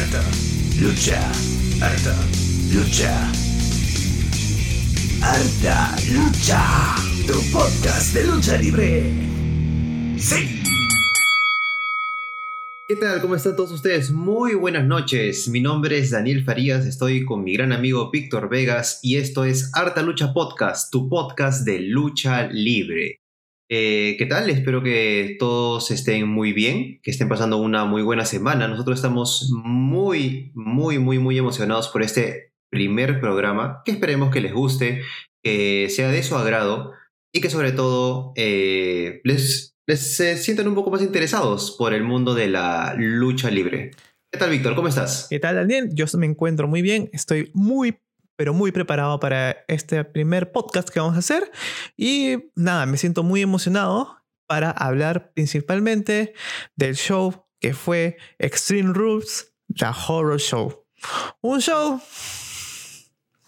Harta lucha, harta lucha. Harta lucha, tu podcast de lucha libre. Sí. ¿Qué tal? ¿Cómo están todos ustedes? Muy buenas noches. Mi nombre es Daniel Farías, estoy con mi gran amigo Víctor Vegas y esto es Harta Lucha Podcast, tu podcast de lucha libre. Eh, ¿Qué tal? Espero que todos estén muy bien, que estén pasando una muy buena semana. Nosotros estamos muy, muy, muy, muy emocionados por este primer programa, que esperemos que les guste, que sea de su agrado y que sobre todo eh, les, les se sientan un poco más interesados por el mundo de la lucha libre. ¿Qué tal, Víctor? ¿Cómo estás? ¿Qué tal, Daniel? Yo me encuentro muy bien. Estoy muy, pero muy preparado para este primer podcast que vamos a hacer. Y nada, me siento muy emocionado para hablar principalmente del show que fue Extreme Rules, The Horror Show. Un show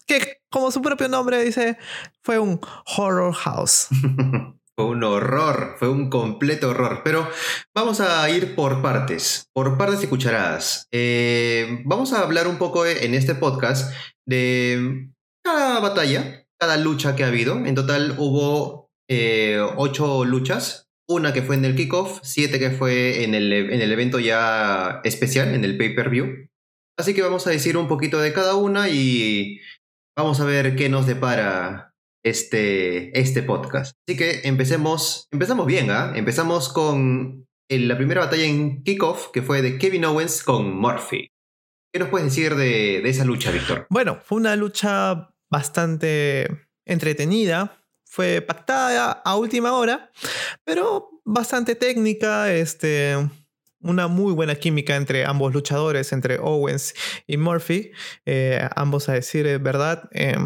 que, como su propio nombre dice, fue un horror house. Fue un horror, fue un completo horror. Pero vamos a ir por partes, por partes y cucharadas. Eh, vamos a hablar un poco en este podcast de cada batalla, cada lucha que ha habido. En total hubo eh, ocho luchas. Una que fue en el kickoff, siete que fue en el, en el evento ya especial, en el pay-per-view. Así que vamos a decir un poquito de cada una y vamos a ver qué nos depara este, este podcast. Así que empecemos, empezamos bien, ¿ah? Empezamos con la primera batalla en kickoff, que fue de Kevin Owens con Murphy. ¿Qué nos puedes decir de, de esa lucha, Víctor? Bueno, fue una lucha bastante entretenida. Fue pactada a última hora, pero bastante técnica. Este, una muy buena química entre ambos luchadores, entre Owens y Murphy. Eh, ambos, a decir verdad, eh,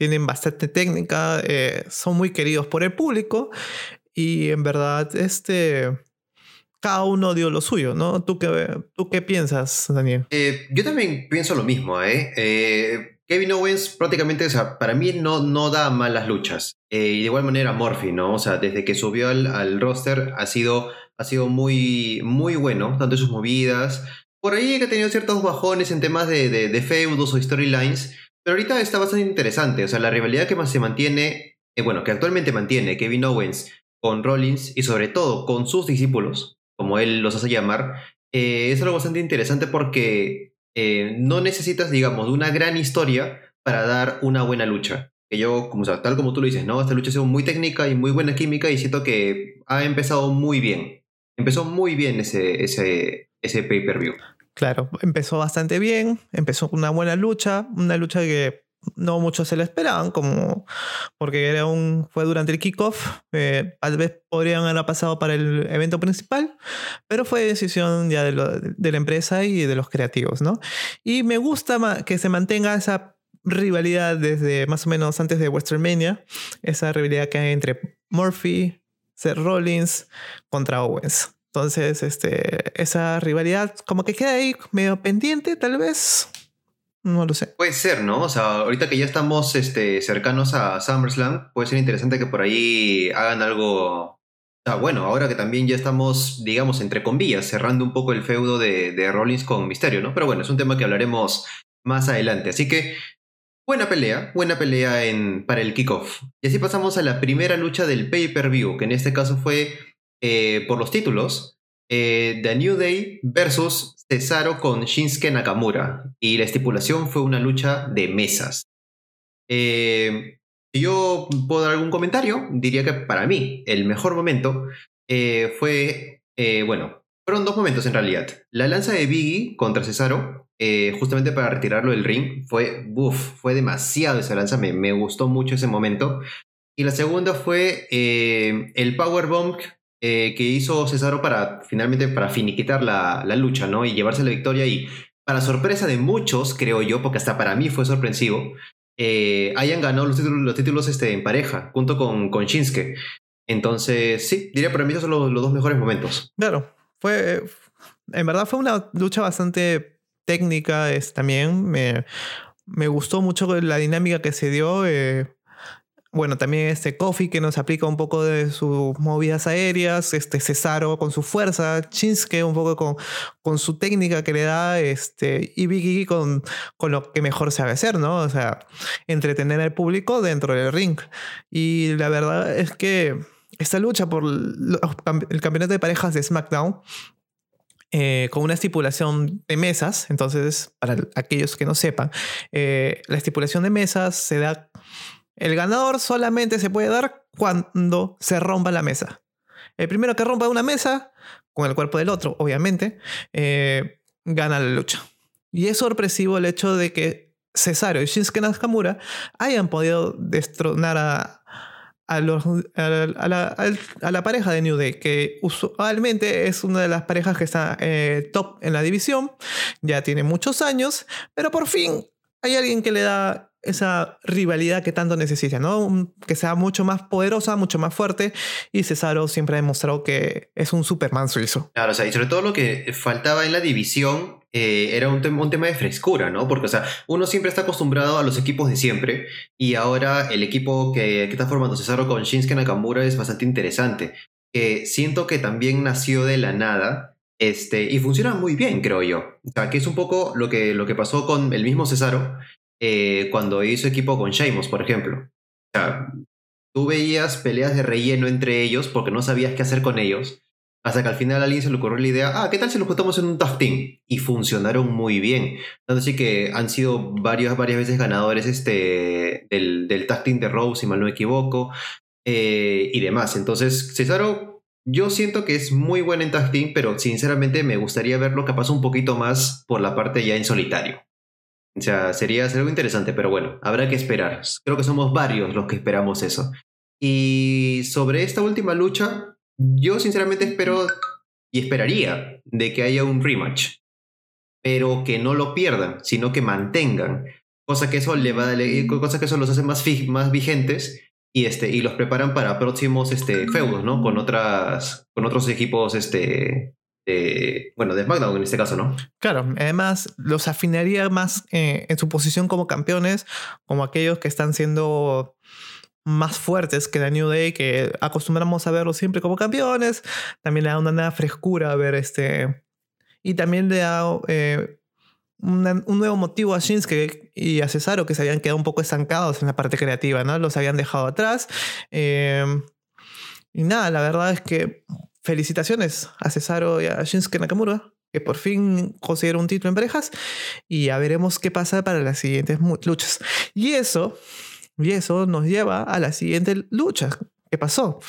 tienen bastante técnica, eh, son muy queridos por el público y en verdad, este, cada uno dio lo suyo, ¿no? ¿Tú qué, tú qué piensas, Daniel? Eh, yo también pienso lo mismo, ¿eh? Eh, Kevin Owens prácticamente, o sea, para mí no, no da malas luchas. Eh, y de igual manera Murphy, ¿no? O sea, desde que subió al, al roster ha sido, ha sido muy, muy bueno, tanto en sus movidas. Por ahí que ha tenido ciertos bajones en temas de, de, de feudos o storylines, pero ahorita está bastante interesante. O sea, la rivalidad que más se mantiene, eh, bueno, que actualmente mantiene Kevin Owens con Rollins y sobre todo con sus discípulos, como él los hace llamar, eh, es algo bastante interesante porque eh, no necesitas, digamos, de una gran historia para dar una buena lucha. Que yo, como, o sea, tal como tú lo dices, ¿no? Esta lucha ha sido muy técnica y muy buena química y siento que ha empezado muy bien. Empezó muy bien ese, ese, ese pay-per-view. Claro, empezó bastante bien, empezó una buena lucha, una lucha que no muchos se la esperaban, como porque era un, fue durante el kickoff, eh, tal vez podrían haber pasado para el evento principal, pero fue decisión ya de, la empresa y de los creativos, ¿no? Y me gusta que se mantenga esa rivalidad desde más o menos antes de WrestleMania, esa rivalidad que hay entre Murphy, Seth Rollins contra Owens. Entonces, este, esa rivalidad como que queda ahí medio pendiente, tal vez. No lo sé. Puede ser, ¿no? O sea, ahorita que ya estamos este, cercanos a SummerSlam, puede ser interesante que por ahí hagan algo. Sea, bueno, ahora que también ya estamos, digamos, entre comillas, cerrando un poco el feudo de, de Rollins con Misterio, ¿no? Pero bueno, es un tema que hablaremos más adelante. Así que, buena pelea, buena pelea en, para el kickoff. Y así pasamos a la primera lucha del pay-per-view, que en este caso fue eh, por los títulos. eh, The New Day versus Cesaro con Shinsuke Nakamura. Y la estipulación fue una lucha de mesas. Eh, yo puedo dar algún comentario, diría que para mí el mejor momento eh, fue, bueno, fueron dos momentos en realidad. La lanza de Biggie contra Cesaro, justamente para retirarlo del ring, fue, uff, fue demasiado esa lanza, me, me gustó mucho ese momento. Y la segunda fue el powerbomb eh, que hizo Cesaro para finalmente para finiquitar la, la lucha, ¿no? Y llevarse la victoria y para sorpresa de muchos, creo yo, porque hasta para mí fue sorpresivo, eh, hayan ganado los títulos, los títulos este, en pareja, junto con, con Shinsuke. Entonces, sí, diría para mí esos son los, los dos mejores momentos. Claro, fue. En verdad fue una lucha bastante técnica es, también. Me, me gustó mucho la dinámica que se dio. eh, bueno, también este Kofi que nos aplica un poco de sus movidas aéreas, este Cesaro con su fuerza, Shinsuke un poco con, con su técnica que le da, este, y Biggie con, con lo que mejor sabe hacer, ¿no? O sea, entretener al público dentro del ring. Y la verdad es que esta lucha por el campeonato de parejas de SmackDown eh, con una estipulación de mesas. Entonces, para aquellos que no sepan, eh, la estipulación de mesas se da. El ganador solamente se puede dar cuando se rompa la mesa. El primero que rompa una mesa, con el cuerpo del otro, obviamente, eh, gana la lucha. Y es sorpresivo el hecho de que Cesaro y Shinsuke Nakamura hayan podido destronar a, a, la, pareja de New Day, que usualmente es una de las parejas que está eh, top en la división, ya tiene muchos años, pero por fin hay alguien que le da esa rivalidad que tanto necesita, ¿no? Que sea mucho más poderosa, mucho más fuerte. Y Cesaro siempre ha demostrado que es un Superman suizo. Claro, o sea, y sobre todo lo que faltaba en la división eh, era un, tema de frescura, ¿no? Porque, o sea, uno siempre está acostumbrado a los equipos de siempre y ahora el equipo que, que está formando Cesaro con Shinsuke Nakamura es bastante interesante. Eh, siento que también nació de la nada este, y funciona muy bien, creo yo. O sea, que es un poco lo que, lo que pasó con el mismo Cesaro eh, cuando hizo equipo con Sheamus, por ejemplo. Tú veías peleas de relleno entre ellos porque no sabías qué hacer con ellos. Hasta que al final a alguien se le ocurrió la idea, ah, ¿qué tal si los juntamos en un tag? Y funcionaron muy bien. Entonces sí que han sido varias, varias veces ganadores este, del, del tag de Rose, si mal no me equivoco, eh, y demás. Entonces, Cesaro, yo siento que es muy bueno en tag pero sinceramente me gustaría verlo capaz un poquito más por la parte ya en solitario. O sea, sería algo interesante, pero bueno, habrá que esperar. Creo que somos varios los que esperamos eso. Y sobre esta última lucha, yo sinceramente espero y esperaría de que haya un rematch, pero que no lo pierdan, sino que mantengan, cosa que eso le va cosa que eso los hace más, más vigentes y este y los preparan para próximos este feudos, ¿no? Con otras con otros equipos este bueno, de SmackDown en este caso, ¿no? Claro, además los afinaría más eh, en su posición como campeones, como aquellos que están siendo más fuertes que la New Day, que acostumbramos a verlos siempre como campeones. También le da una nueva frescura a ver este. Y también le da eh, un nuevo motivo a Shinsuke y a Cesaro, que se habían quedado un poco estancados en la parte creativa, ¿no? Los habían dejado atrás. Eh, y nada, la verdad es que felicitaciones a Cesaro y a Shinsuke Nakamura, que por fin consiguieron un título en parejas. Y ya veremos qué pasa para las siguientes luchas. Y eso, y eso nos lleva a la siguiente lucha. ¿Qué pasó?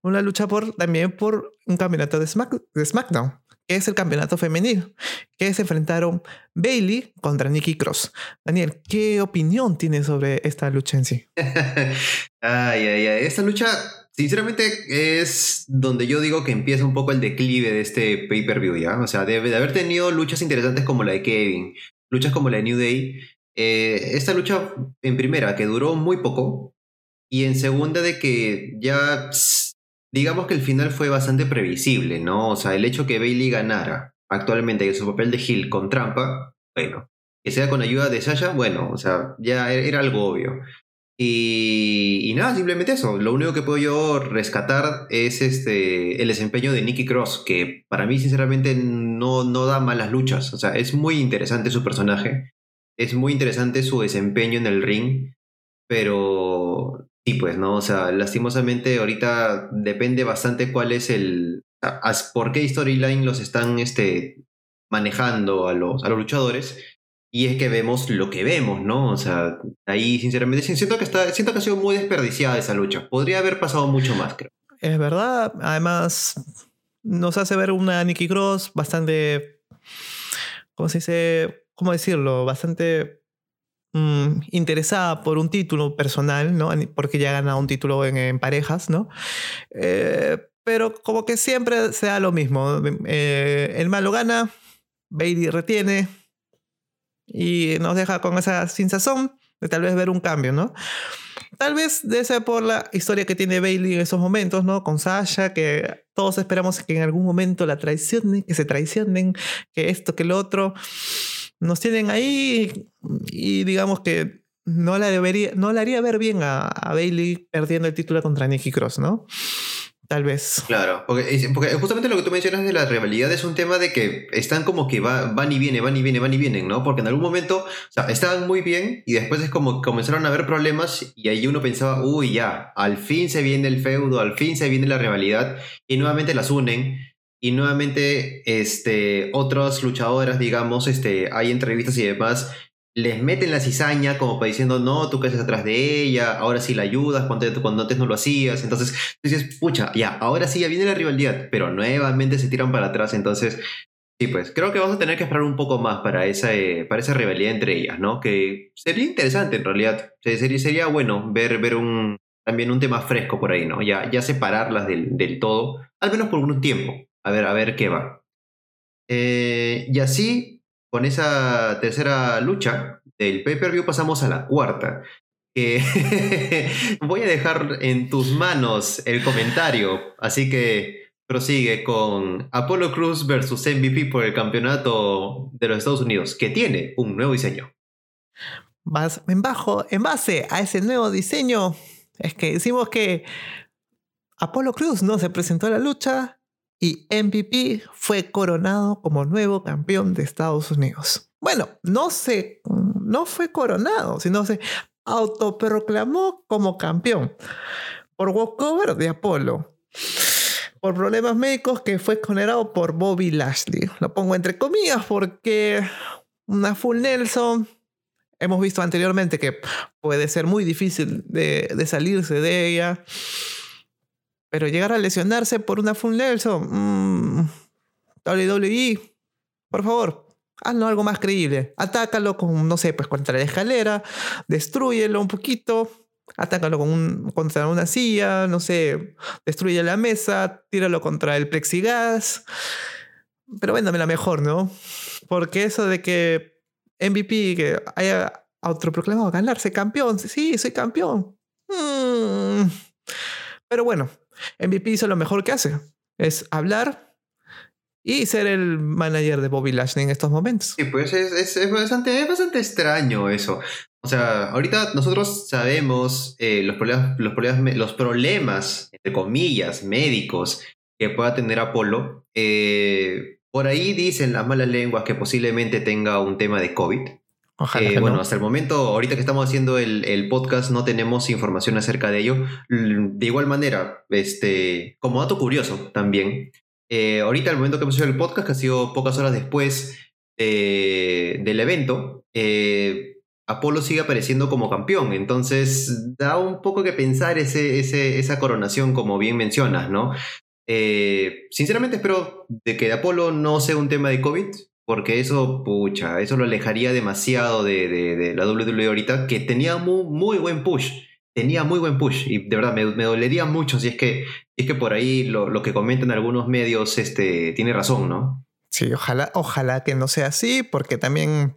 Una lucha por, también por un campeonato de, de SmackDown, que es el campeonato femenino, que se enfrentaron Bailey contra Nikki Cross. Daniel, ¿qué opinión tienes sobre esta lucha en sí? ay, ay, ay. Esta lucha Sinceramente es donde yo digo que empieza un poco el declive de este pay-per-view, ¿ya? O sea, debe de haber tenido luchas interesantes como la de Kevin, luchas como la de New Day. Eh, esta lucha, en primera, que duró muy poco, y en segunda, de que ya, digamos que el final fue bastante previsible, ¿no? O sea, el hecho que Bailey ganara actualmente en su papel de Hill con trampa, bueno, que sea con ayuda de Sasha, bueno, o sea, ya era algo obvio. Y, nada, simplemente eso. Lo único que puedo yo rescatar es este, el desempeño de Nicky Cross, que para mí sinceramente no, no da malas luchas. O sea, es muy interesante su personaje, es muy interesante su desempeño en el ring, pero sí, pues, ¿no? O sea, lastimosamente ahorita depende bastante cuál es el... por qué storyline los están este, manejando a los, a los luchadores y es que vemos lo que vemos, ¿no? O sea, ahí sinceramente siento que, está, siento que ha sido muy desperdiciada esa lucha. Podría haber pasado mucho más, creo. Es verdad. Además, nos hace ver una Nikki Cross bastante, ¿cómo se dice? ¿Cómo decirlo? Bastante mm, interesada por un título personal, ¿no? Porque ya ha ganado un título en, parejas, ¿no? Eh, pero como que siempre sea lo mismo. Eh, el malo gana, Bailey retiene, y nos deja con esa sazón de tal vez ver un cambio, ¿no? Tal vez de ser por la historia que tiene Bailey en esos momentos, ¿no? Con Sasha, que todos esperamos que en algún momento la traicionen, que se traicionen, que esto, que lo otro. Nos tienen ahí y digamos que no la debería, no le haría ver bien a, a Bailey perdiendo el título contra Nikki Cross, ¿no? Tal vez. Claro, porque, porque, justamente lo que tú mencionas de la rivalidad es un tema de que están como que va, van y vienen, van y vienen, van y vienen, ¿no? Porque en algún momento, estaban muy bien y después es como comenzaron a haber problemas y ahí uno pensaba, uy, ya, al fin se viene el feudo, al fin se viene la rivalidad y nuevamente las unen y nuevamente este, otras luchadoras, digamos, este, hay entrevistas y demás les meten la cizaña como para diciendo, no, tú quedas atrás de ella, ahora sí la ayudas, cuando, cuando antes no lo hacías. Entonces dices, pucha, ya, ahora sí ya viene la rivalidad, pero nuevamente se tiran para atrás. Entonces, sí, pues creo que vamos a tener que esperar un poco más para esa, eh, para esa rivalidad entre ellas, ¿no? Que sería interesante en realidad. Sería, sería bueno ver, ver un, también un tema fresco por ahí, ¿no? Ya, ya separarlas del, del todo, al menos por un tiempo. A ver, a ver qué va. Eh, y así con esa tercera lucha del pay-per-view pasamos a la cuarta. voy a dejar en tus manos el comentario, así que prosigue con Apollo Cruz versus MVP por el campeonato de los Estados Unidos, que tiene un nuevo diseño. en, en base a ese nuevo diseño, es que decimos que Apolo Cruz no se presentó a la lucha y MVP fue coronado como nuevo campeón de Estados Unidos. Bueno, no se, no fue coronado, sino se autoproclamó como campeón por walkover de Apolo. Por problemas médicos que fue condenado por Bobby Lashley. Lo pongo entre comillas porque una full Nelson hemos visto anteriormente que puede ser muy difícil de salirse de ella. Pero llegar a lesionarse por una Full Nelson, mmm, WWE, por favor, hazlo algo más creíble. Atácalo con, no sé, pues contra la escalera, destruyelo un poquito, atácalo con un, contra una silla, no sé, destruye la mesa, tíralo contra el plexigas. Pero véndame la mejor, ¿no? Porque eso de que MVP que haya autoproclamado ganarse campeón, sí, soy campeón. Mm. Pero bueno, MVP hizo lo mejor que hace, es hablar y ser el manager de Bobby Lashley en estos momentos. Sí, pues es, bastante, es bastante extraño eso. O sea, ahorita nosotros sabemos eh, los, problemas, los, problemas, los problemas, entre comillas, médicos que pueda tener Apolo. Eh, por ahí dicen las malas lenguas que posiblemente tenga un tema de COVID. Eh, bueno, hasta el momento, ahorita que estamos haciendo el, podcast, no tenemos información acerca de ello. De igual manera, este, como dato curioso también, eh, ahorita el momento que hemos hecho el podcast, que ha sido pocas horas después del evento, eh, Apolo sigue apareciendo como campeón. Entonces, da un poco que pensar ese, esa coronación, como bien mencionas, ¿no? sinceramente espero de que Apolo no sea un tema de COVID, porque eso, pucha, eso lo alejaría demasiado de, de, la WWE ahorita, que tenía muy, muy, buen push. Tenía muy buen push. Y de verdad, me, me dolería mucho si es que, es que por ahí lo, lo, que comentan algunos medios este, tiene razón, ¿no? Sí, ojalá, ojalá que no sea así, porque también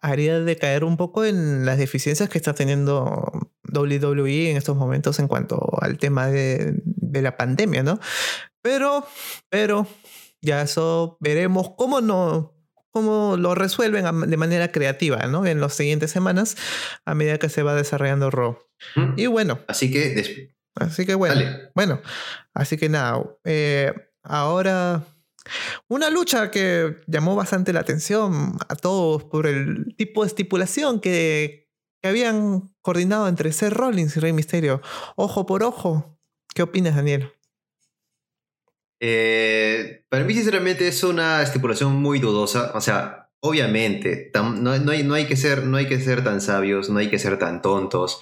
haría decaer un poco en las deficiencias que está teniendo WWE en estos momentos en cuanto al tema de, de la pandemia, ¿no? Pero, pero, ya eso veremos cómo no cómo lo resuelven de manera creativa, ¿no? En las siguientes semanas, a medida que se va desarrollando Raw. Y bueno. Así que. Así que bueno. Bueno, así que nada. Eh, ahora. Una lucha que llamó bastante la atención a todos por el tipo de estipulación que, que habían coordinado entre Seth Rollins y Rey Mysterio. Ojo por ojo. ¿Qué opinas, Daniel? Eh, para mí, sinceramente, es una estipulación muy dudosa. O sea, obviamente, no, hay, no, hay, que ser, no hay que ser tan sabios, no hay que ser tan tontos.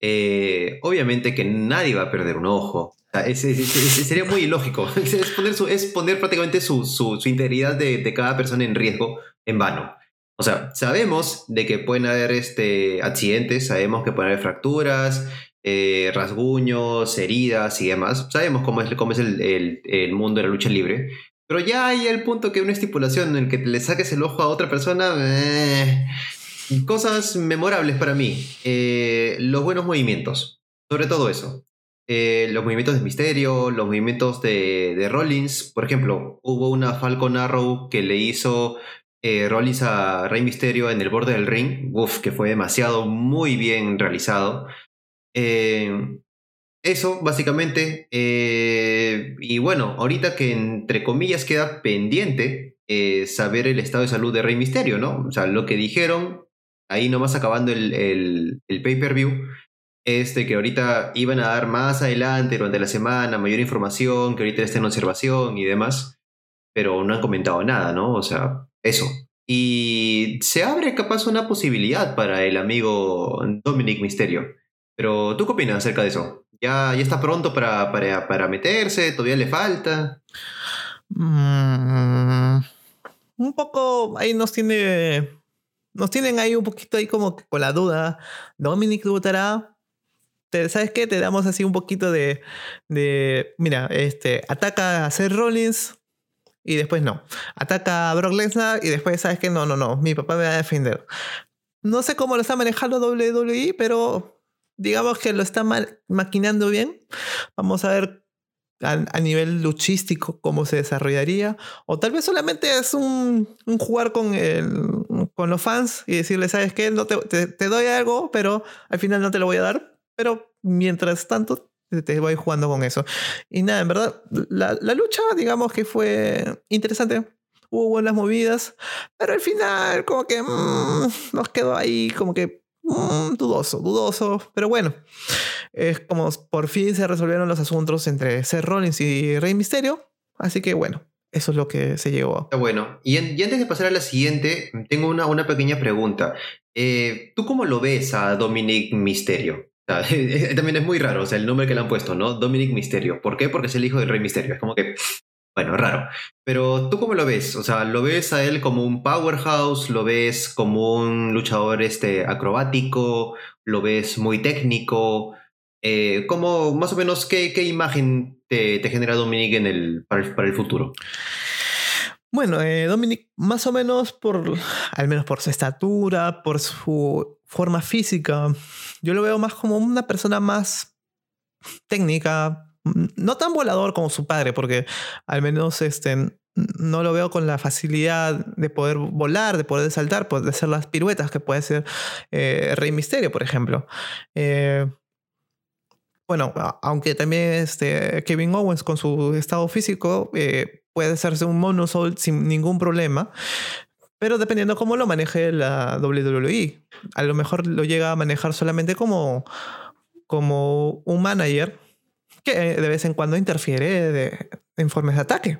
Eh, obviamente que nadie va a perder un ojo. sería muy ilógico. Es poner, es poner prácticamente su, su, integridad de, de, cada persona en riesgo en vano. O sea, sabemos de que pueden haber este, accidentes, sabemos que pueden haber fracturas, eh, rasguños, heridas y demás. Sabemos cómo es, el, mundo de la lucha libre. Pero ya hay el punto que una estipulación en el que le saques el ojo a otra persona. Eh, cosas memorables para mí. Eh, los buenos movimientos. Sobre todo eso. los movimientos de Misterio, los movimientos de, Rollins. Por ejemplo, hubo una Falcon Arrow que le hizo eh, Rollins a Rey Misterio en el borde del ring, uff, que fue demasiado, muy bien realizado. Eh, eso, básicamente. Eh, y bueno, ahorita que entre comillas queda pendiente eh, saber el estado de salud de Rey Misterio, ¿no? O sea, lo que dijeron, ahí nomás acabando el, el, el pay-per-view, es de que ahorita iban a dar más adelante durante la semana mayor información, que ahorita está en observación y demás, pero no han comentado nada, ¿no? O sea, eso. Y se abre capaz una posibilidad para el amigo Dominic Misterio. Pero, ¿tú qué opinas acerca de eso? ¿Ya, ya está pronto para, para, para meterse? ¿Todavía le falta? Mm, un poco ahí nos tiene. Nos tienen ahí un poquito ahí como que con la duda. Dominic debutará. ¿Sabes qué? Te damos así un poquito de. de mira, este. Ataca a Seth Rollins. Y después no. Ataca a Brock Lesnar. Y después, ¿sabes qué? No, no, no. Mi papá me va a defender. No sé cómo lo está manejando WWE, pero digamos que lo está ma- maquinando bien. Vamos a ver a, a nivel luchístico cómo se desarrollaría. O tal vez solamente es un, un jugar con, el, con los fans y decirles, ¿sabes qué? No te, te- te doy algo, pero al final no te lo voy a dar. Pero mientras tanto, te- te voy jugando con eso. Y nada, en verdad, la, la lucha, digamos que fue interesante. Hubo buenas movidas, pero al final, como que mm, nos quedó ahí, como que mm, dudoso, dudoso. Pero bueno, es como por fin se resolvieron los asuntos entre Seth Rollins y Rey Misterio. Así que bueno, eso es lo que se llegó. Está bueno. Y, antes de pasar a la siguiente, tengo una, una pequeña pregunta. Eh, ¿Tú cómo lo ves a Dominic Misterio? También es muy raro, o sea, el nombre que le han puesto, ¿no? Dominic Misterio. ¿Por qué? Porque es el hijo del Rey Misterio. Es como que, bueno, raro. Pero ¿tú cómo lo ves? O sea, ¿lo ves a él como un powerhouse? ¿Lo ves como un luchador este, acrobático? ¿Lo ves muy técnico? Eh, ¿cómo, más o menos, qué, qué imagen te, te genera Dominic en el, para, el, para el futuro? Bueno, eh, Dominic, más o menos por, al menos por su estatura, por su forma física, yo lo veo más como una persona más técnica, no tan volador como su padre, porque al menos este, no lo veo con la facilidad de poder volar, de poder saltar, pues, de hacer las piruetas que puede hacer eh, Rey Misterio, por ejemplo. Eh, bueno, aunque también este, Kevin Owens con su estado físico eh, puede hacerse un monosoul sin ningún problema, pero dependiendo cómo lo maneje la WWE. A lo mejor lo llega a manejar solamente como, como un manager que de vez en cuando interfiere de, en formas de ataque.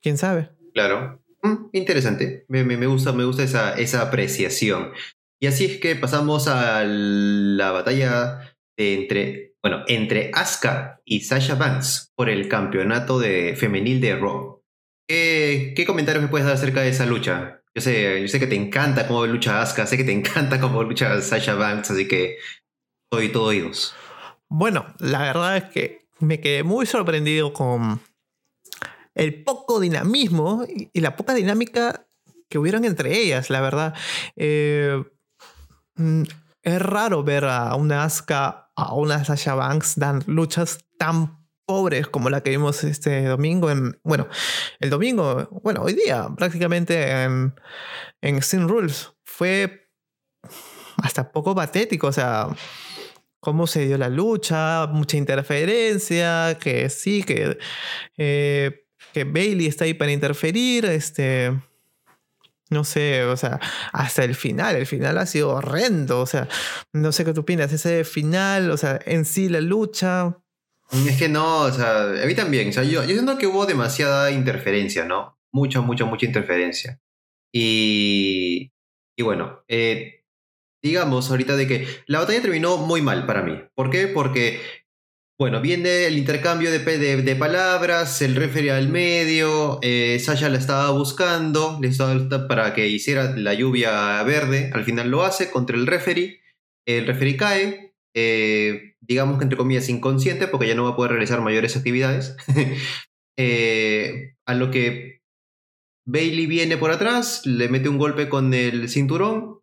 ¿Quién sabe? Claro. Mm, interesante. Me, me- me gusta, me gusta esa, esa apreciación. Y así es que pasamos a la batalla entre, bueno, entre Asuka y Sasha Banks por el campeonato de femenil de Raw. ¿Qué, qué comentarios me puedes dar acerca de esa lucha? Yo sé, yo sé que te encanta cómo lucha Asuka, sé que te encanta cómo lucha Sasha Banks, así que soy todo oídos. Bueno, la verdad es que me quedé muy sorprendido con el poco dinamismo y la poca dinámica que hubieron entre ellas, la verdad. Eh, mm, es raro ver a una Asuka, a una Sasha Banks dan luchas tan pobres como la que vimos este domingo en, bueno, el domingo, bueno, hoy día prácticamente en, en Sin Rules. Fue hasta poco patético, o sea, cómo se dio la lucha, mucha interferencia, que sí, que, eh, que Bailey está ahí para interferir, este, no sé, o sea, hasta el final, el final ha sido horrendo, o sea, no sé qué tú opinas, ese final, o sea, en sí la lucha, Es que no, o sea, a mí también. O sea, yo, yo siento que hubo demasiada interferencia, ¿no? Mucha, mucha, mucha interferencia. Y, y bueno, eh, digamos ahorita de que la batalla terminó muy mal para mí. ¿Por qué? Porque, bueno, viene el intercambio de, de, palabras, el referee al medio, eh, Sasha la estaba buscando le estaba, para que hiciera la lluvia verde, al final lo hace contra el referee, el referee cae, eh, digamos que entre comillas inconsciente, porque ya no va a poder realizar mayores actividades. Eh, a lo que Bailey viene por atrás, le mete un golpe con el cinturón.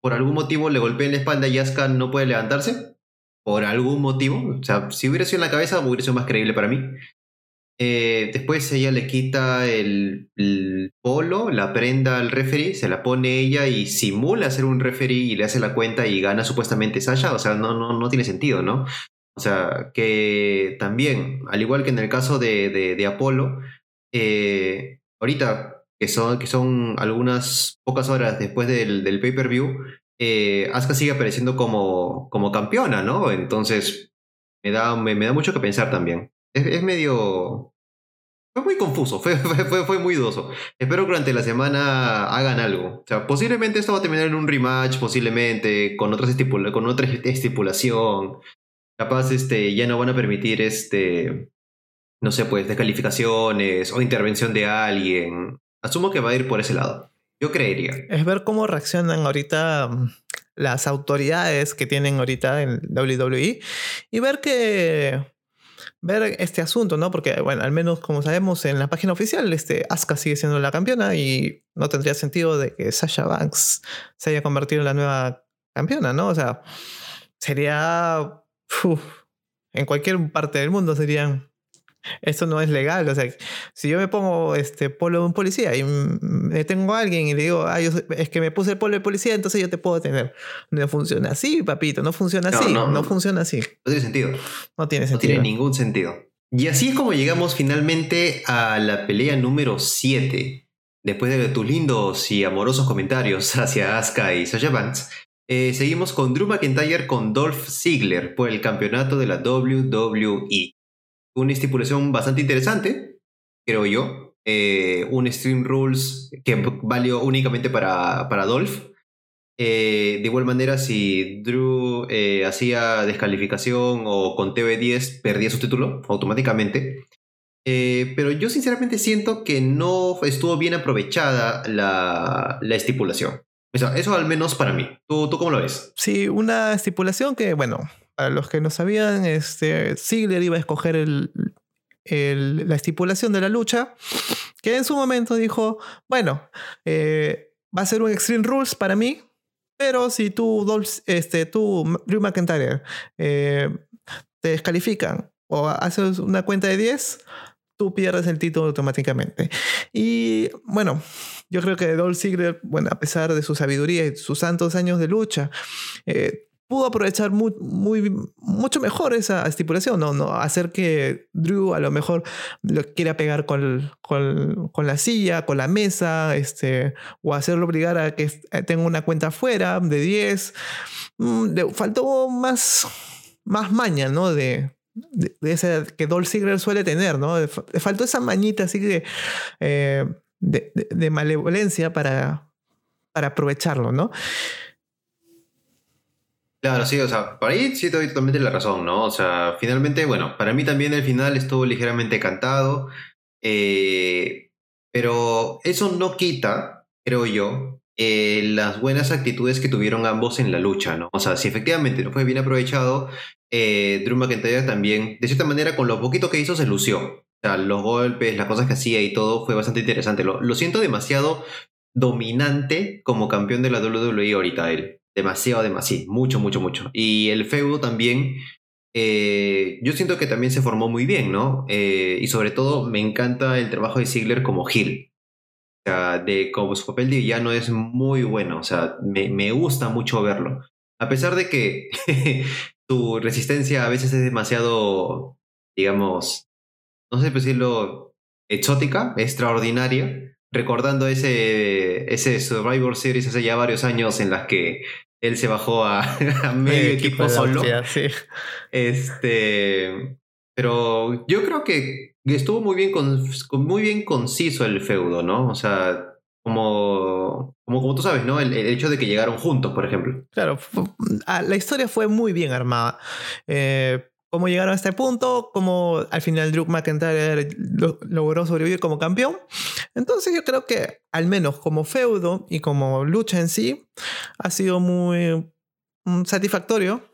Por algún motivo le golpea en la espalda y Asuka no puede levantarse. Por algún motivo. O sea, si hubiera sido en la cabeza, hubiera sido más creíble para mí. Eh, después ella le quita el, polo, la prenda al referee, se la pone ella y simula ser un referee y le hace la cuenta y gana supuestamente Sasha. O sea, no, no, no tiene sentido, ¿no? O sea, que también, al igual que en el caso de, de, de Apolo, eh, ahorita que son, que son algunas pocas horas después del, del pay-per-view, eh, Asuka sigue apareciendo como, como campeona, ¿no? Entonces, me da, me, me da mucho que pensar también. Es, es, medio... Fue muy confuso, fue, fue, fue, muy dudoso. Espero que durante la semana hagan algo. O sea, posiblemente esto va a terminar en un rematch, posiblemente con, otras estipula con otra estipulación. Capaz este, ya no van a permitir este, no sé, pues descalificaciones o intervención de alguien. Asumo que va a ir por ese lado. Yo creería. Es ver cómo reaccionan ahorita mm, las autoridades que tienen ahorita en WWE y ver que ver este asunto, ¿no? Porque, bueno, al menos como sabemos en la página oficial, este, Asuka sigue siendo la campeona y no tendría sentido de que Sasha Banks se haya convertido en la nueva campeona, ¿no? O sea, sería... En cualquier parte del mundo serían esto no es legal. O sea, si yo me pongo este polo de un policía y me tengo a alguien y le digo, ah, yo, es que me puse el polo de policía, entonces yo te puedo tener. No funciona así, papito, no funciona así. No, no, no funciona así. No tiene sentido. No tiene sentido. No tiene ningún sentido. Y así es como llegamos finalmente a la pelea número 7. Después de tus lindos y amorosos comentarios hacia Asuka y Sasha Banks, eh, seguimos con Drew McIntyre con Dolph Ziggler por el campeonato de la WWE una estipulación bastante interesante, creo yo. Eh, un Stream Rules que valió únicamente para, para Dolph. Eh, de igual manera, si Drew eh, hacía descalificación o con TV10 perdía su título automáticamente. Eh, pero yo sinceramente siento que no estuvo bien aprovechada la, la estipulación. Eso, al menos para mí. ¿Tú, ¿Tú cómo lo ves? Sí, una estipulación que, bueno, para los que no sabían, este, Ziggler iba a escoger el, la estipulación de la lucha, que en su momento dijo, bueno, eh, va a ser un Extreme Rules para mí, pero si tú, este, tú Drew McIntyre, eh, te descalifican o haces una cuenta de 10, tú pierdes el título automáticamente. Y bueno, yo creo que Dolph Ziggler, bueno, a pesar de su sabiduría y sus tantos años de lucha, eh, pudo aprovechar muy, mucho mejor esa estipulación, ¿no? ¿no? Hacer que Drew a lo mejor lo quiera pegar con, con, la silla, con la mesa, este, o hacerlo obligar a que tenga una cuenta fuera de 10. Mm, le faltó más, más maña, ¿no? De, de, de que Dolph Ziggler suele tener, ¿no? Le faltó esa mañita así eh, de, de, de, malevolencia para, para aprovecharlo, ¿no? Claro, sí, o sea, por ahí sí te doy totalmente la razón, ¿no? O sea, finalmente, bueno, para mí también el final estuvo ligeramente cantado, eh, pero eso no quita, creo yo, eh, las buenas actitudes que tuvieron ambos en la lucha, ¿no? O sea, si efectivamente no fue bien aprovechado, eh, Drew McIntyre también, de cierta manera, con lo poquito que hizo, se lució. O sea, los golpes, las cosas que hacía y todo fue bastante interesante. Lo, lo siento demasiado dominante como campeón de la WWE ahorita él. Demasiado, demasiado. Mucho, mucho, mucho. Y el feudo también, eh, yo siento que también se formó muy bien, ¿no? Eh, y sobre todo me encanta el trabajo de Ziggler como Gil. O sea, de, como su papel de villano es muy bueno. O sea, me, me gusta mucho verlo. A pesar de que su resistencia a veces es demasiado, digamos, no sé decirlo, exótica, extraordinaria recordando ese, ese Survivor Series hace ya varios años en las que él se bajó a, a medio equipo, equipo solo. sí. Este, pero yo creo que estuvo muy bien, con, muy bien conciso el feudo, ¿no? O sea, como, como, como tú sabes, ¿no? El, el, hecho de que llegaron juntos, por ejemplo. Claro, la historia fue muy bien armada. Eh, cómo llegaron a este punto, cómo al final Drew McIntyre lo, logró sobrevivir como campeón. Entonces yo creo que al menos como feudo y como lucha en sí ha sido muy um, satisfactorio.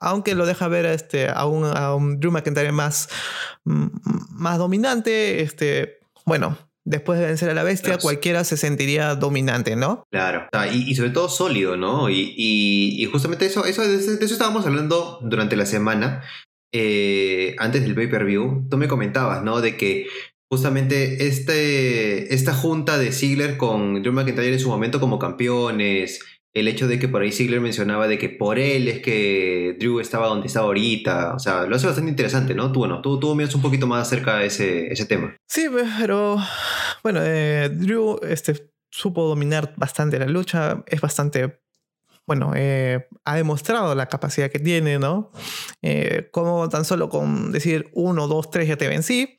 Aunque lo deja ver este, a, un, a un Drew McIntyre más, más dominante, este, bueno, después de vencer a la bestia, claro. cualquiera se sentiría dominante, ¿no? Claro, y, y sobre todo sólido, ¿no? Y, y, y justamente eso, eso de, eso estábamos hablando durante la semana, eh, antes del pay-per-view, tú me comentabas, ¿no? De que justamente este, esta junta de Ziggler con Drew McIntyre en su momento como campeones, el hecho de que por ahí Ziggler mencionaba de que por él es que Drew estaba donde está ahorita, o sea, lo hace bastante interesante, ¿no? Tú, bueno, tú, tú miras un poquito más acerca de ese, ese tema. Sí, pero bueno, eh, Drew este, supo dominar bastante la lucha, es bastante bueno, eh, ha demostrado la capacidad que tiene, ¿no? Eh, como tan solo con decir uno, dos, tres ya te vencí.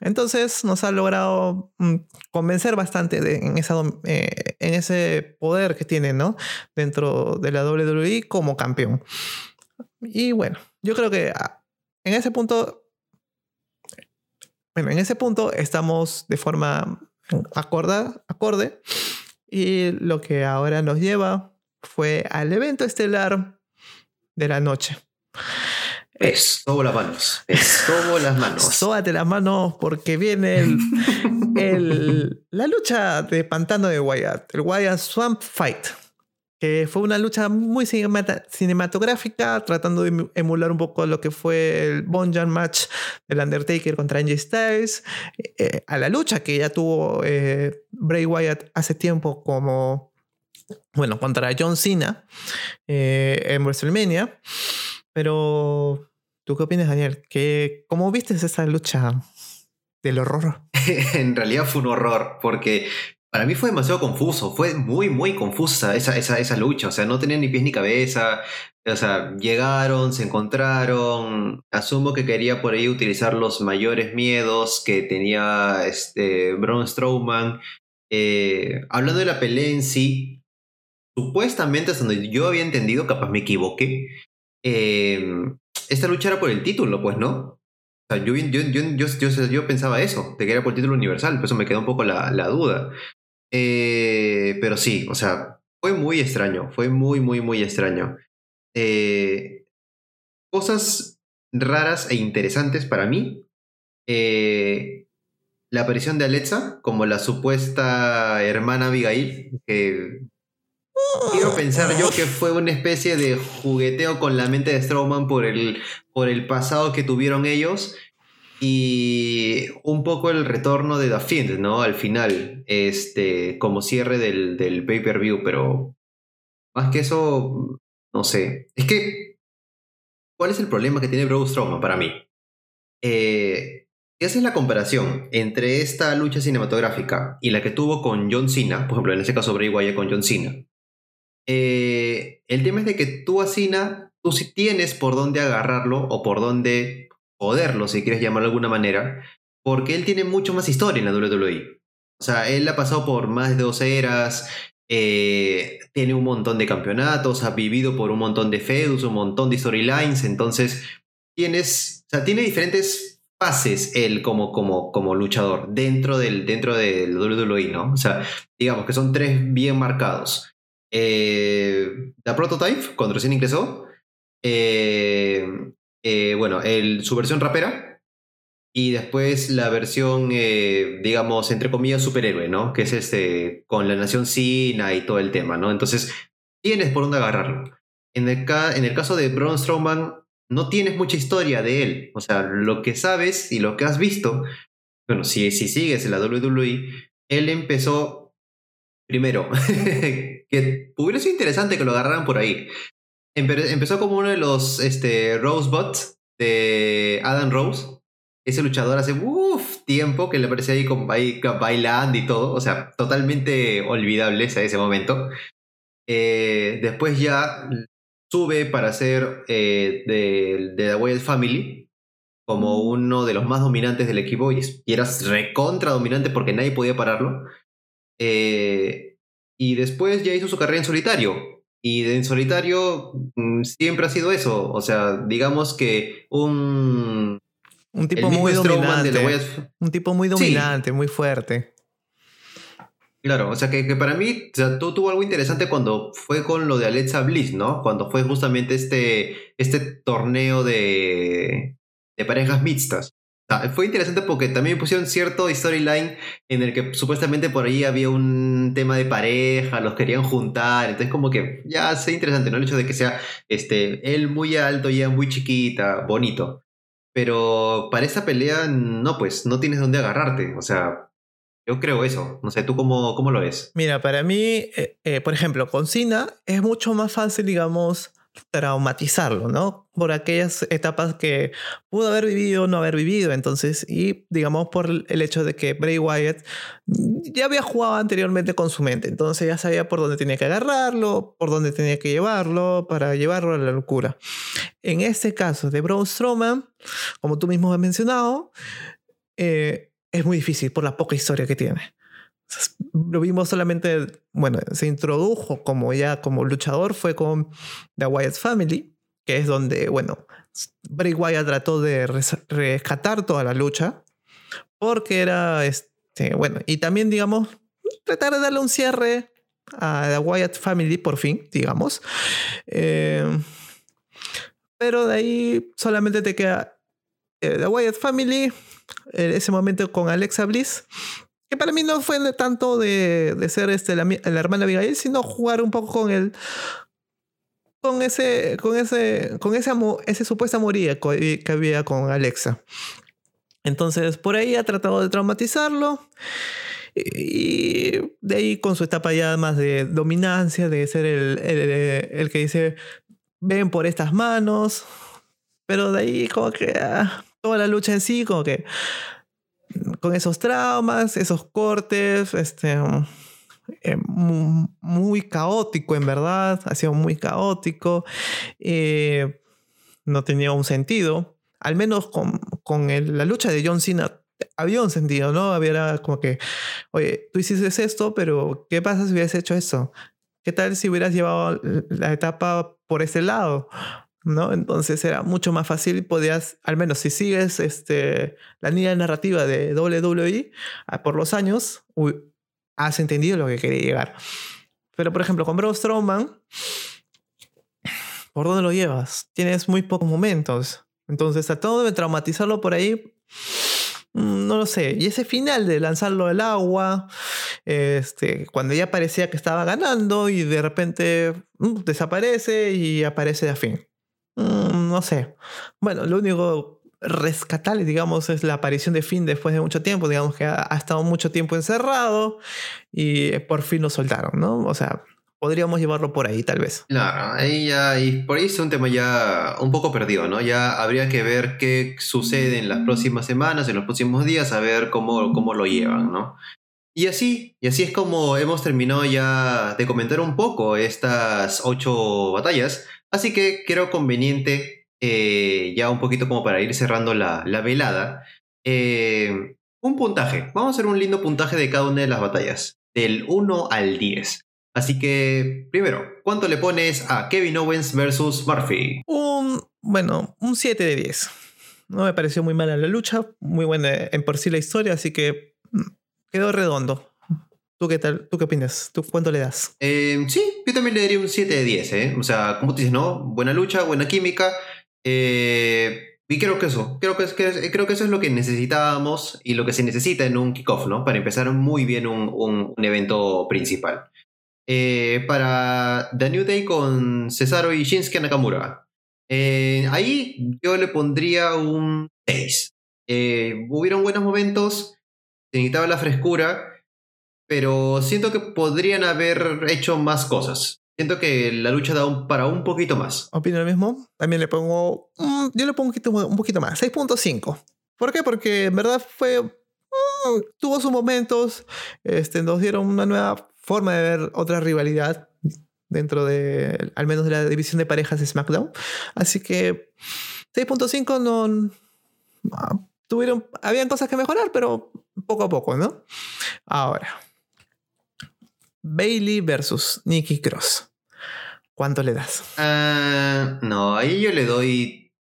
Entonces nos ha logrado mm, convencer bastante de, eh, en ese poder que tiene, ¿no? Dentro de la WWE como campeón. Y bueno, yo creo que ah, en ese punto, bueno, en ese punto estamos de forma acorde. Y lo que ahora nos lleva fue al evento estelar de la noche. Es todo las manos. Es todo las manos. Sóbate las manos porque viene el, la lucha de pantano de Wyatt, el Wyatt Swamp Fight, que fue una lucha muy cinematográfica, tratando de emular un poco lo que fue el Bonjan match del Undertaker contra AJ Styles, eh, a la lucha que ya tuvo eh, Bray Wyatt hace tiempo como, bueno, contra John Cena eh, en WrestleMania. Pero, ¿tú qué opinas, Daniel? ¿Qué, ¿Cómo viste esa lucha del horror? en realidad fue un horror, porque para mí fue demasiado confuso, fue muy, muy confusa esa, esa, esa lucha, o sea, no tenía ni pies ni cabeza, o sea, llegaron, se encontraron, asumo que quería por ahí utilizar los mayores miedos que tenía este Braun Strowman. Eh, hablando de la pelea en sí, supuestamente hasta donde yo había entendido, capaz me equivoqué, Em, esta lucha era por el título, pues, ¿no? O sea, yo, pensaba eso, de que era por el título universal, por eso me quedó un poco la, la duda. Eh, pero sí, o sea, fue muy extraño, fue muy, muy, muy extraño. Eh, cosas raras e interesantes para mí. Eh, la aparición de Alexa como la supuesta hermana Abigail, que Quiero pensar yo que fue una especie de jugueteo con la mente de Strowman por el, por el pasado que tuvieron ellos y un poco el retorno de The Fiend, ¿no? Al final, este, como cierre del, del pay-per-view, pero más que eso, no sé. Es que, ¿cuál es el problema que tiene Braun Strowman para mí? Eh, si haces la comparación entre esta lucha cinematográfica y la que tuvo con John Cena, por ejemplo, en este caso Bray Wyatt con John Cena, eh, el tema es de que tú a tú sí tienes por dónde agarrarlo o por dónde poderlo, si quieres llamarlo de alguna manera, porque él tiene mucho más historia en la WWE. O sea, él ha pasado por más de dos eras, eh, tiene un montón de campeonatos, ha vivido por un montón de feudos, un montón de storylines, entonces tienes, o sea, tiene diferentes fases él como, como, como luchador dentro del, dentro del WWE, ¿no? O sea, digamos que son tres bien marcados. Eh, la Prototype, cuando recién ingresó. Eh, eh, bueno, el, su versión rapera. Y después la versión, digamos, entre comillas, superhéroe, ¿no? Que es este, con la nación Sina y todo el tema, ¿no? Entonces, tienes por dónde agarrarlo. En el, en el caso de Braun Strowman, no tienes mucha historia de él. O sea, lo que sabes y lo que has visto, bueno, si, si sigues en la WWE, él empezó primero que hubiera sido interesante que lo agarraran por ahí. empezó como uno de los este, Rosebuds de Adam Rose. Ese luchador hace uff, tiempo que le aparecía ahí, ahí bailando y todo. O sea, totalmente olvidable a ese momento. Eh, después ya sube para ser eh, de, de, The Wild Family como uno de los más dominantes del equipo y, y era recontra dominante porque nadie podía pararlo. Eh, y después ya hizo su carrera en solitario. Y en solitario mm, siempre ha sido eso. O sea, digamos que un. Un tipo muy dominante. Un tipo muy dominante, muy fuerte. Claro, o sea que, para mí, o sea, tuvo algo interesante cuando fue con lo de Alexa Bliss, ¿no? Cuando fue justamente este, este torneo de, de parejas mixtas. Ah, fue interesante porque también pusieron cierto storyline en el que supuestamente por ahí había un tema de pareja, los querían juntar, entonces como que ya sé interesante, ¿no? El hecho de que sea este, él muy alto y ella muy chiquita, bonito. Pero para esa pelea, no, pues no tienes dónde agarrarte, o sea, yo creo eso. No sé, ¿tú cómo, cómo lo ves? Mira, para mí, eh, eh, por ejemplo, con Cena es mucho más fácil, digamos, traumatizarlo, ¿no? Por aquellas etapas que pudo haber vivido o no haber vivido. Entonces, y digamos por el hecho de que Bray Wyatt ya había jugado anteriormente con su mente. Entonces ya sabía por dónde tenía que agarrarlo, por dónde tenía que llevarlo para llevarlo a la locura. En este caso de Braun Strowman, como tú mismo has mencionado, eh, es muy difícil por la poca historia que tiene lo vimos solamente, bueno, se introdujo como ya como luchador, fue con The Wyatt Family, que es donde, bueno, Bray Wyatt trató de rescatar toda la lucha, porque era, este, bueno, y también, digamos, tratar de darle un cierre a The Wyatt Family, por fin, digamos. Eh, pero de ahí solamente te queda eh, The Wyatt Family, en ese momento con Alexa Bliss, que para mí no fue tanto de, de ser este, la, la, hermana Abigail, sino jugar un poco con el. con ese. con ese. con ese, ese supuesta amoría que había con Alexa. Entonces, por ahí ha tratado de traumatizarlo. Y de ahí con su etapa ya más de dominancia, de ser el, el, el que dice, ven por estas manos. Pero de ahí como que ah, toda la lucha en sí, como que con esos traumas, esos cortes, este, eh, muy, caótico en verdad, ha sido muy caótico, eh, no tenía un sentido, al menos con, con la lucha de John Cena había un sentido, ¿no? Había como que, oye, tú hiciste esto, pero ¿qué pasa si hubieras hecho eso? ¿Qué tal si hubieras llevado la etapa por ese lado? ¿No? Entonces era mucho más fácil, podías, al menos si sigues este, la línea narrativa de WWE ah, por los años, has entendido lo que quería llegar. Pero por ejemplo, con Braun Strowman, ¿por dónde lo llevas? Tienes muy pocos momentos. Entonces, tratando de traumatizarlo por ahí, mm, no lo sé. Y ese final de lanzarlo al agua, este, cuando ya parecía que estaba ganando y de repente mm, desaparece y aparece de fin. Mm, no sé. Bueno, lo único rescatable, digamos, es la aparición de Finn después de mucho tiempo. Digamos que ha, estado mucho tiempo encerrado y por fin lo soltaron, ¿no? O sea, podríamos llevarlo por ahí, tal vez. Claro, ahí ya, y por ahí es un tema ya un poco perdido, ¿no? Ya habría que ver qué sucede en las próximas semanas, en los próximos días, a ver cómo, cómo lo llevan, ¿no? Y así, y así es como hemos terminado ya de comentar un poco estas ocho batallas. Así que creo conveniente, eh, ya un poquito como para ir cerrando la, velada, eh, un puntaje. Vamos a hacer un lindo puntaje de cada una de las batallas, del 1 al 10. Así que, primero, ¿cuánto le pones a Kevin Owens versus Murphy? Un, bueno, un 7 de 10. No me pareció muy mala la lucha, muy buena en por sí la historia, así que mm, quedó redondo. ¿Tú qué tal? ¿Tú qué opinas? ¿Tú cuánto le das? Eh, sí, yo también le daría un 7 de 10, ¿eh? O sea, como tú dices, ¿no? Buena lucha, buena química. Eh, y creo que eso, creo que, creo que eso es lo que necesitábamos y lo que se necesita en un kickoff, ¿no? Para empezar muy bien un, un, evento principal. Eh, para The New Day con Cesaro y Shinsuke Nakamura. ahí yo le pondría un 6. hubieron buenos momentos, se necesitaba la frescura pero siento que podrían haber hecho más cosas. Siento que la lucha da para un poquito más. Opino lo mismo. También le pongo. Mm, yo le pongo un poquito, un poquito más. 6.5. ¿Por qué? Porque en verdad fue. Mm, tuvo sus momentos. Este, nos dieron una nueva forma de ver otra rivalidad dentro de. Al menos de la división de parejas de SmackDown. Así que. 6.5 no. Ah, tuvieron. Habían cosas que mejorar, pero poco a poco, ¿no? Ahora. Bailey versus Nikki Cross. ¿Cuánto le das? Uh, no, ahí yo le doy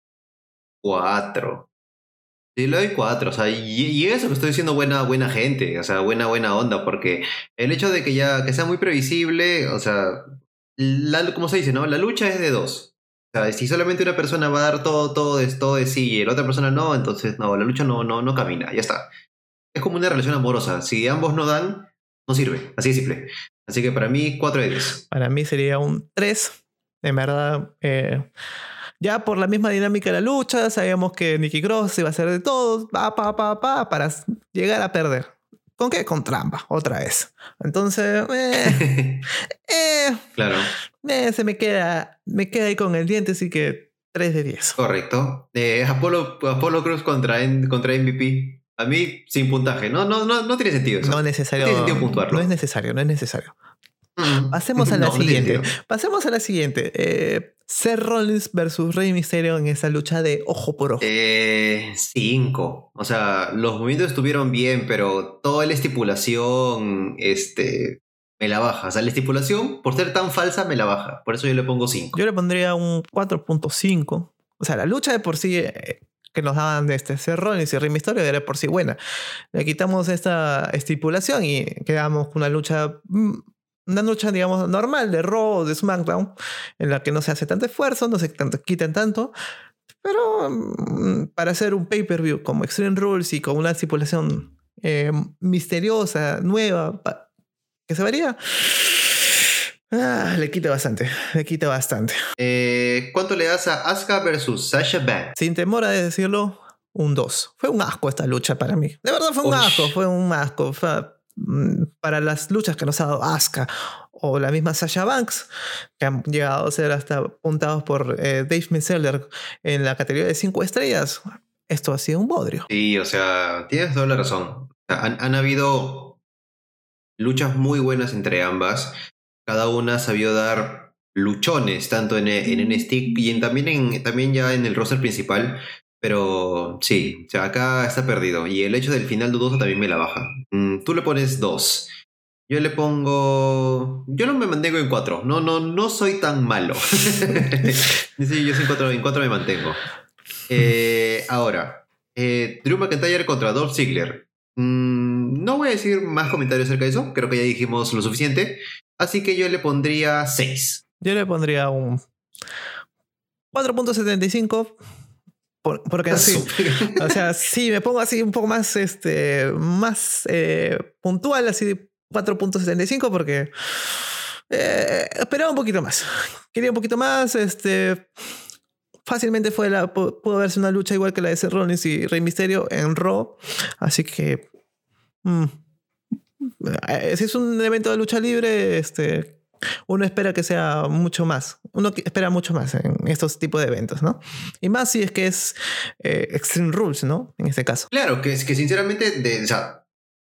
cuatro. Sí, le doy cuatro. O sea, y, eso que estoy diciendo buena, buena gente. O sea, buena, buena onda. Porque el hecho de que ya que sea muy previsible, o sea, la, como se dice, ¿no? La lucha es de dos. O sea, si solamente una persona va a dar todo, todo todo de sí y la otra persona no, entonces no, la lucha no, no, no camina, ya está. Es como una relación amorosa. Si ambos no dan, no sirve. Así de simple. Así que para mí, 4 de 10. Para mí sería un 3. En verdad, eh, ya por la misma dinámica de la lucha, sabíamos que Nicky Cross iba a hacer de todo, pa, pa, pa, pa, para llegar a perder. ¿Con qué? Con trampa, otra vez. Entonces, eh, eh, claro. Eh, se me queda, me queda ahí con el diente, así que 3 de 10. Correcto. Eh, Apolo, Apolo Cruz contra, contra MVP. A mí, sin puntaje. No, no, no, no tiene sentido eso. No es necesario. No tiene sentido puntuarlo. No es necesario, no es necesario. Pasemos a la No, siguiente. Pasemos a la siguiente. Eh, Seth Rollins versus Rey Mysterio en esa lucha de ojo por ojo. Eh, cinco. O sea, los movimientos estuvieron bien, pero toda la estipulación, este, me la baja. O sea, la estipulación, por ser tan falsa, me la baja. Por eso yo le pongo cinco. Yo le pondría un 4.5. O sea, la lucha de por sí eh, que nos daban de este Rollins y Rey Mysterio era por sí buena. Le quitamos esta estipulación y quedamos con una lucha. mm, Una lucha, digamos, normal de Raw de SmackDown, en la que no se hace tanto esfuerzo, no se quitan tanto. Pero mm, para hacer un pay-per-view como Extreme Rules y con una estipulación eh, misteriosa, nueva, que se varía, ah, le quita bastante. Le quita bastante. Eh, ¿Cuánto le das a Asuka versus Sasha Banks? Sin temor a decirlo, un 2. Fue un asco esta lucha para mí. De verdad fue un Uy. asco, fue un asco. Fue, mm, para las luchas que nos ha dado Asuka o la misma Sasha Banks, que han llegado a ser hasta apuntados por eh, Dave Metzeler en la categoría de 5 estrellas, esto ha sido un bodrio. Sí, o sea, tienes toda la razón. Han habido luchas muy buenas entre ambas. Cada una ha sabido dar luchones, tanto en, en NXT y en- también, en, también ya en el roster principal. Pero sí, o sea, acá está perdido. Y el hecho del final dudoso también me la baja. Mm, tú le pones dos. Yo le pongo. Yo no me mantengo en cuatro. No, no, no soy tan malo. sí, yo soy en cuatro, en cuatro me mantengo. Eh, ahora, eh, Drew McIntyre contra Dolph Ziggler. Mm, no voy a decir más comentarios acerca de eso. Creo que ya dijimos lo suficiente. Así que yo le pondría 6. Yo le pondría un 4.75 por- porque así. O sea, sí, me pongo así un poco más, este, más eh, puntual, así 4.75 porque eh, esperaba un poquito más. Quería un poquito más, este... Fácilmente fue la, pu- pudo verse una lucha igual que la de Seth Rollins y Rey Mysterio en Raw. Así que... mm, si es un evento de lucha libre, este, uno espera que sea mucho más. Uno espera mucho más en estos tipos de eventos, ¿no? Y más si es que es eh, Extreme Rules, ¿no? En este caso. Claro, que que sinceramente, de, o sea,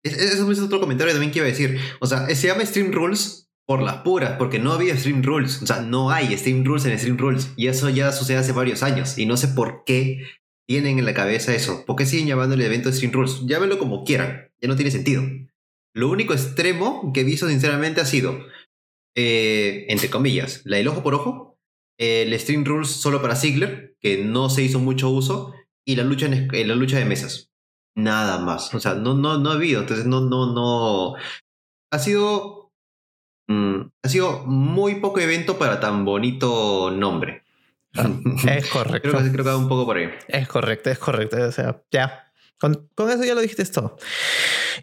es- eso es otro comentario también que iba a decir. O sea, se llama Stream Rules por las puras, porque no había Stream Rules. O sea, no hay Stream Rules en Stream Rules. Y eso ya sucede hace varios años. Y no sé por qué tienen en la cabeza eso. ¿Por qué siguen llamando el evento Stream Rules? Llámenlo como quieran. Ya no tiene sentido. Lo único extremo que he visto sinceramente ha sido, eh, entre comillas, la del ojo por ojo, el Stream Rules solo para Ziggler, que no se hizo mucho uso, y la lucha, en, eh, la lucha de mesas. Nada más. O sea, no, no, no ha habido. Entonces, no, no, no. Ha sido. mm, ha sido muy poco evento para tan bonito nombre. Es correcto. creo, que, creo que va un poco por ahí. Es correcto, es correcto. O sea, ya. Con, eso ya lo dijiste todo.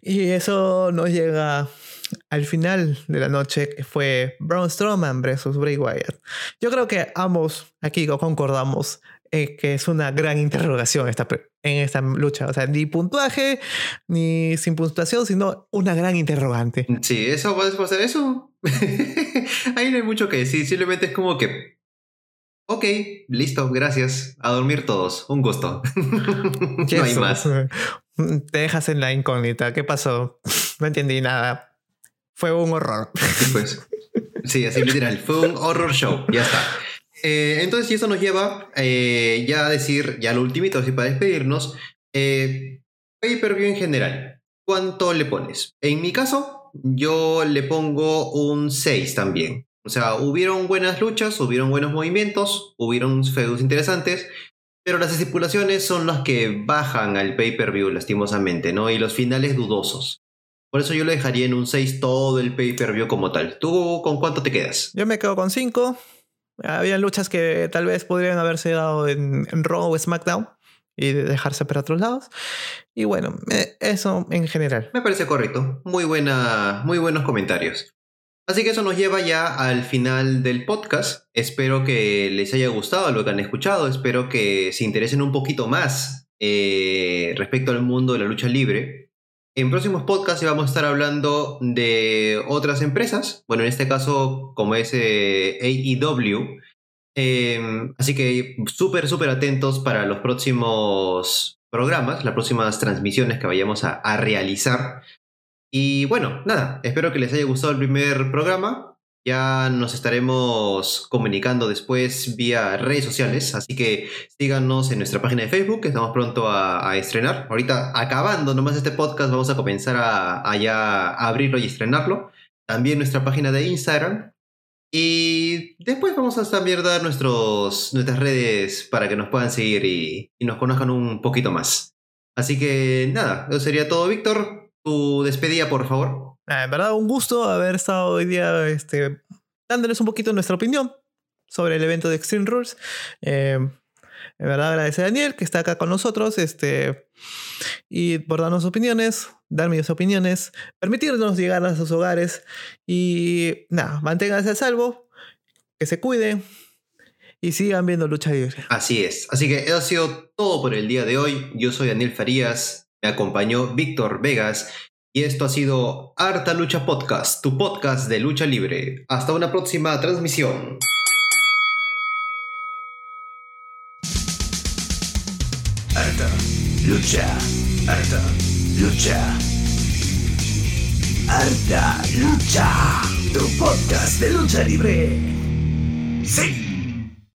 Y eso nos llega al final de la noche, que fue Braun Strowman versus Bray Wyatt. Yo creo que ambos aquí concordamos que es una gran interrogación esta, en esta lucha. O sea, ni puntuaje, ni sin puntuación, sino una gran interrogante. Sí, eso a ser eso. Ahí no hay mucho que decir. Simplemente es como que. Ok, listo, gracias. A dormir todos. Un gusto. ¿Qué no hay más. Te dejas en la incógnita. ¿Qué pasó? No entendí nada. Fue un horror. Sí, pues. Sí, así literal. Fue un horror show. Ya está. Eh, entonces, y eso nos lleva eh, ya a decir, ya lo ultimito, así para despedirnos. Eh, Pay-per-view en general. ¿Cuánto le pones? En mi caso, yo le pongo un 6 también. O sea, hubieron buenas luchas, hubieron buenos movimientos, hubieron feudos interesantes, pero las estipulaciones son las que bajan al pay-per-view, lastimosamente, ¿no? Y los finales dudosos. Por eso yo lo dejaría en un 6 todo el pay-per-view como tal. ¿Tú con cuánto te quedas? Yo me quedo con 5. Había luchas que tal vez podrían haberse dado en, en Raw o SmackDown y dejarse para otros lados. Y bueno, eh, eso en general. Me parece correcto. Muy, buena, muy buenos comentarios. Así que eso nos lleva ya al final del podcast. Espero que les haya gustado lo que han escuchado. Espero que se interesen un poquito más eh, respecto al mundo de la lucha libre. En próximos podcasts vamos a estar hablando de otras empresas. Bueno, en este caso, como es eh, AEW. Em, así que súper, súper atentos para los próximos programas, las próximas transmisiones que vayamos a realizar. Y bueno, nada, espero que les haya gustado el primer programa. Ya nos estaremos comunicando después vía redes sociales, así que síganos en nuestra página de Facebook, que estamos pronto a, estrenar. Ahorita, acabando nomás este podcast, vamos a comenzar a, ya abrirlo y estrenarlo. También nuestra página de Instagram. Y después vamos a también dar nuestros, nuestras redes para que nos puedan seguir y, y nos conozcan un poquito más. Así que nada, eso sería todo, Víctor tu despedida, por favor. Ah, en verdad, un gusto haber estado hoy día este, dándoles un poquito nuestra opinión sobre el evento de Extreme Rules. Eh, en verdad, agradecer a Daniel que está acá con nosotros este, y por darnos opiniones, dar mis opiniones, permitirnos llegar a sus hogares y nada, manténganse a salvo, que se cuiden y sigan viendo lucha libre. Así es. Así que eso ha sido todo por el día de hoy. Yo soy Daniel Farías. Me acompañó Víctor Vegas y esto ha sido Harta Lucha Podcast, tu podcast de lucha libre. Hasta una próxima transmisión. Harta Lucha, Harta Lucha. Harta Lucha, tu podcast de lucha libre. Sí.